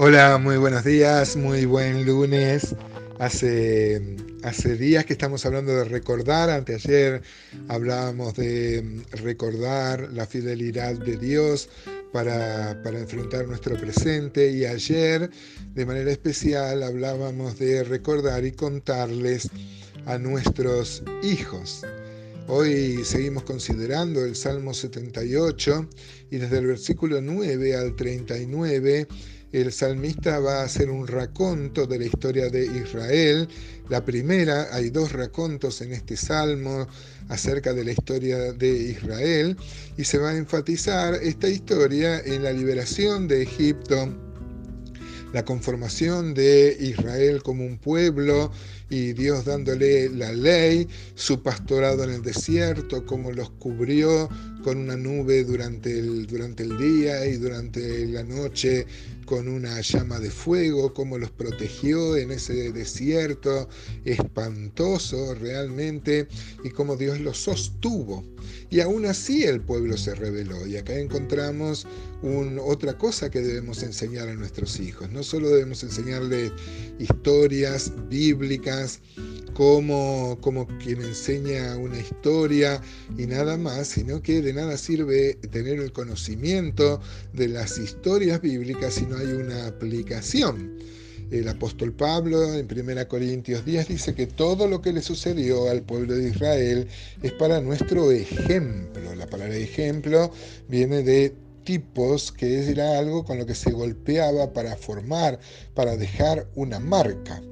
Hola, muy buenos días, muy buen lunes. Hace, días que estamos hablando de recordar, anteayer hablábamos de recordar la fidelidad de Dios para, para enfrentar nuestro presente y ayer de manera especial hablábamos de recordar y contarles a nuestros hijos. Hoy seguimos considerando el Salmo 78 y desde el versículo 9 al 39 el salmista va a hacer un raconto de la historia de Israel. La primera, hay dos racontos en este salmo acerca de la historia de Israel y se va a enfatizar esta historia en la liberación de Egipto la conformación de Israel como un pueblo y Dios dándole la ley, su pastorado en el desierto, cómo los cubrió con una nube durante el, durante el día y durante la noche con una llama de fuego, cómo los protegió en ese desierto espantoso realmente y cómo Dios los sostuvo. Y aún así el pueblo se rebeló. Y acá encontramos otra cosa que debemos enseñar a nuestros hijos. No solo debemos enseñarles historias bíblicas, como, como quien enseña una historia y nada más, sino que de nada sirve tener el conocimiento de las historias bíblicas si no hay una aplicación. El apóstol Pablo en 1 Corintios 10 dice que todo lo que le sucedió al pueblo de Israel es para nuestro ejemplo. La palabra ejemplo viene de tipos, que era algo con lo que se golpeaba para formar, para dejar una marca.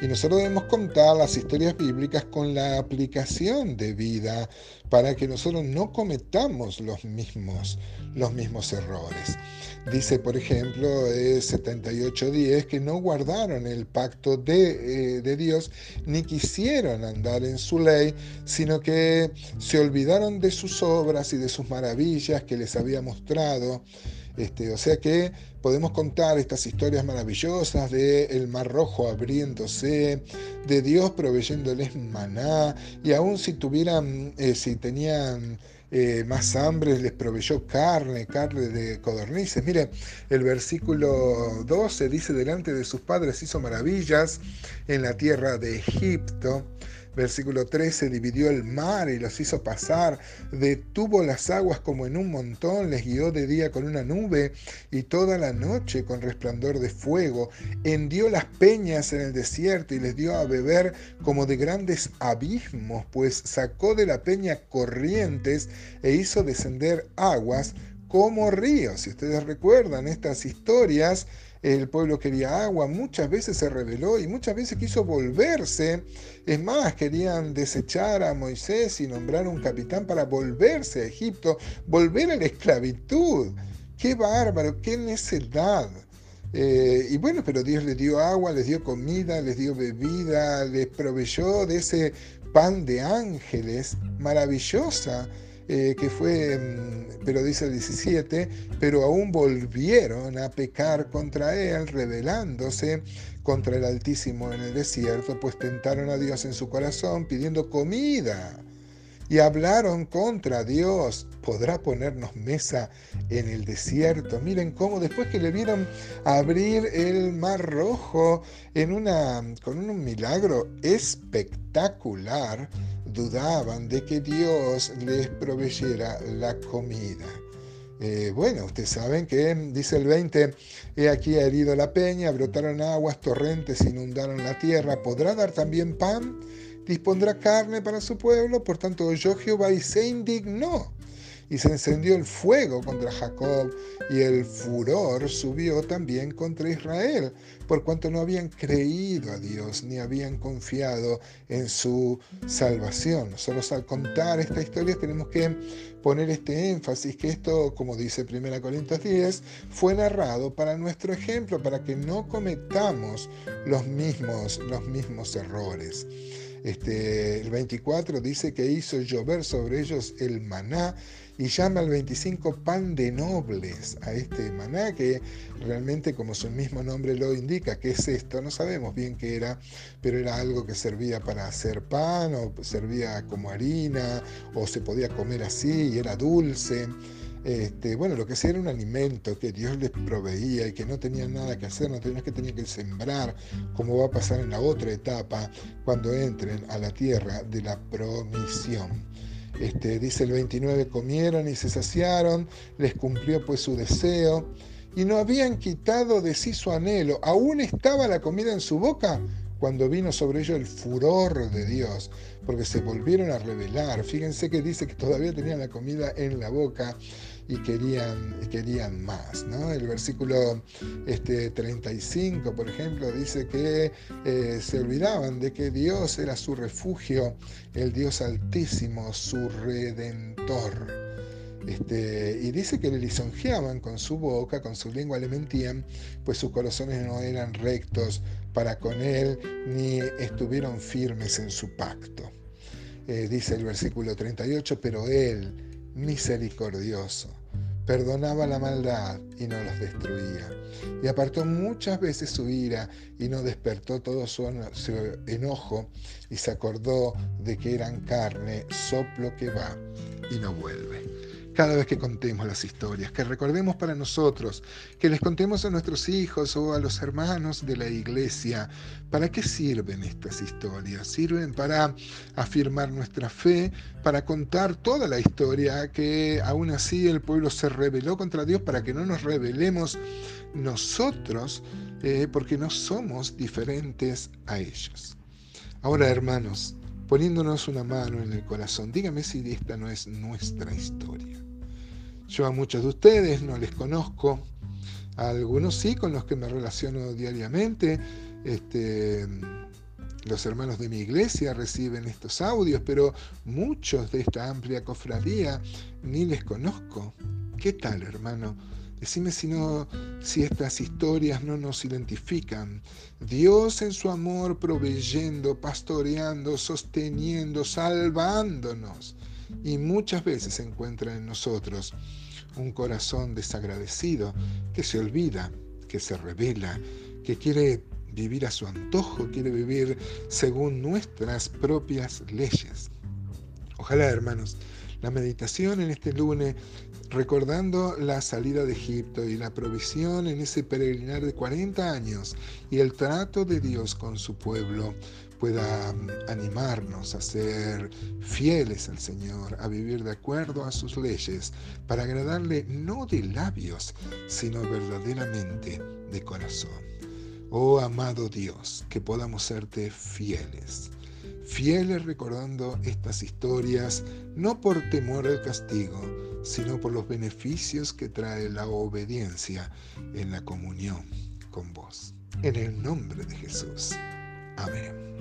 Y nosotros debemos contar las historias bíblicas con la aplicación de vida para que nosotros no cometamos los mismos, los mismos errores. Dice, por ejemplo, 78.10 que no guardaron el pacto eh, de Dios ni quisieron andar en su ley, sino que se olvidaron de sus obras y de sus maravillas que les había mostrado. Este, o sea que podemos contar estas historias maravillosas de el mar rojo abriéndose, de Dios proveyéndoles maná, y aún si tuvieran, eh, si tenían eh, más hambre, les proveyó carne, carne de codornices. Mire, el versículo 12 dice, delante de sus padres hizo maravillas en la tierra de Egipto. Versículo 13, dividió el mar y los hizo pasar, detuvo las aguas como en un montón, les guió de día con una nube y toda la noche con resplandor de fuego, hendió las peñas en el desierto y les dio a beber como de grandes abismos, pues sacó de la peña corrientes e hizo descender aguas como ríos. Si ustedes recuerdan estas historias, el pueblo quería agua, muchas veces se rebeló y muchas veces quiso volverse. Es más, querían desechar a Moisés y nombrar un capitán para volverse a Egipto, volver a la esclavitud. Qué bárbaro, qué necedad. Eh, y bueno, pero Dios les dio agua, les dio comida, les dio bebida, les proveyó de ese pan de ángeles maravillosa eh, que fue, mm, pero dice el 17, pero aún volvieron a pecar contra él, rebelándose contra el Altísimo en el desierto, pues tentaron a Dios en su corazón pidiendo comida y hablaron contra Dios. ¿Podrá ponernos mesa en el desierto? Miren cómo después que le vieron abrir el mar rojo en una, con un milagro espectacular, dudaban de que Dios les proveyera la comida. Eh, bueno, ustedes saben que dice el 20, he aquí ha herido la peña, brotaron aguas, torrentes inundaron la tierra, ¿podrá dar también pan? ¿Dispondrá carne para su pueblo? Por tanto, yo Jehová y se indignó y se encendió el fuego contra Jacob, y el furor subió también contra Israel, por cuanto no habían creído a Dios ni habían confiado en su salvación. Nosotros al contar esta historia tenemos que poner este énfasis, que esto, como dice 1 Corintios 10, fue narrado para nuestro ejemplo, para que no cometamos los mismos, los mismos errores. Este, el 24 dice que hizo llover sobre ellos el maná y llama al 25 pan de nobles a este maná que realmente como su mismo nombre lo indica, ¿qué es esto? No sabemos bien qué era, pero era algo que servía para hacer pan o servía como harina o se podía comer así y era dulce. Este, bueno, lo que sea era un alimento que Dios les proveía y que no tenían nada que hacer, no tenían que tenían que sembrar, como va a pasar en la otra etapa cuando entren a la tierra de la promisión. Este, dice el 29, comieron y se saciaron, les cumplió pues su deseo y no habían quitado de sí su anhelo, aún estaba la comida en su boca cuando vino sobre ellos el furor de Dios, porque se volvieron a rebelar. Fíjense que dice que todavía tenían la comida en la boca y querían, querían más. ¿no? El versículo este, 35, por ejemplo, dice que eh, se olvidaban de que Dios era su refugio, el Dios altísimo, su redentor. Este, y dice que le lisonjeaban con su boca, con su lengua le mentían, pues sus corazones no eran rectos para con él, ni estuvieron firmes en su pacto. Eh, dice el versículo 38, pero él, misericordioso, perdonaba la maldad y no los destruía. Y apartó muchas veces su ira y no despertó todo su, enojo y se acordó de que eran carne, soplo que va y no vuelve cada vez que contemos las historias, que recordemos para nosotros, que les contemos a nuestros hijos o a los hermanos de la iglesia. ¿Para qué sirven estas historias? Sirven para afirmar nuestra fe, para contar toda la historia, que aún así el pueblo se rebeló contra Dios para que no nos rebelemos nosotros, eh, porque no somos diferentes a ellos. Ahora, hermanos, poniéndonos una mano en el corazón, dígame si esta no es nuestra historia. Yo a muchos de ustedes no les conozco, a algunos sí con los que me relaciono diariamente. Este, los hermanos de mi iglesia reciben estos audios, pero muchos de esta amplia cofradía ni les conozco. ¿Qué tal, hermano? Decime si, no, si estas historias no nos identifican. Dios en su amor proveyendo, pastoreando, sosteniendo, salvándonos. Y muchas veces encuentra en nosotros un corazón desagradecido que se olvida, que se revela, que quiere vivir a su antojo, quiere vivir según nuestras propias leyes. Ojalá, hermanos, la meditación en este lunes recordando la salida de Egipto y la provisión en ese peregrinar de 40 años y el trato de Dios con su pueblo pueda mm, animarnos a ser fieles al Señor, a vivir de acuerdo a sus leyes, para agradarle no de labios, sino verdaderamente de corazón. Oh amado Dios, que podamos serte fieles fieles recordando estas historias, no por temor al castigo, sino por los beneficios que trae la obediencia en la comunión con vos. En el nombre de Jesús. Amén.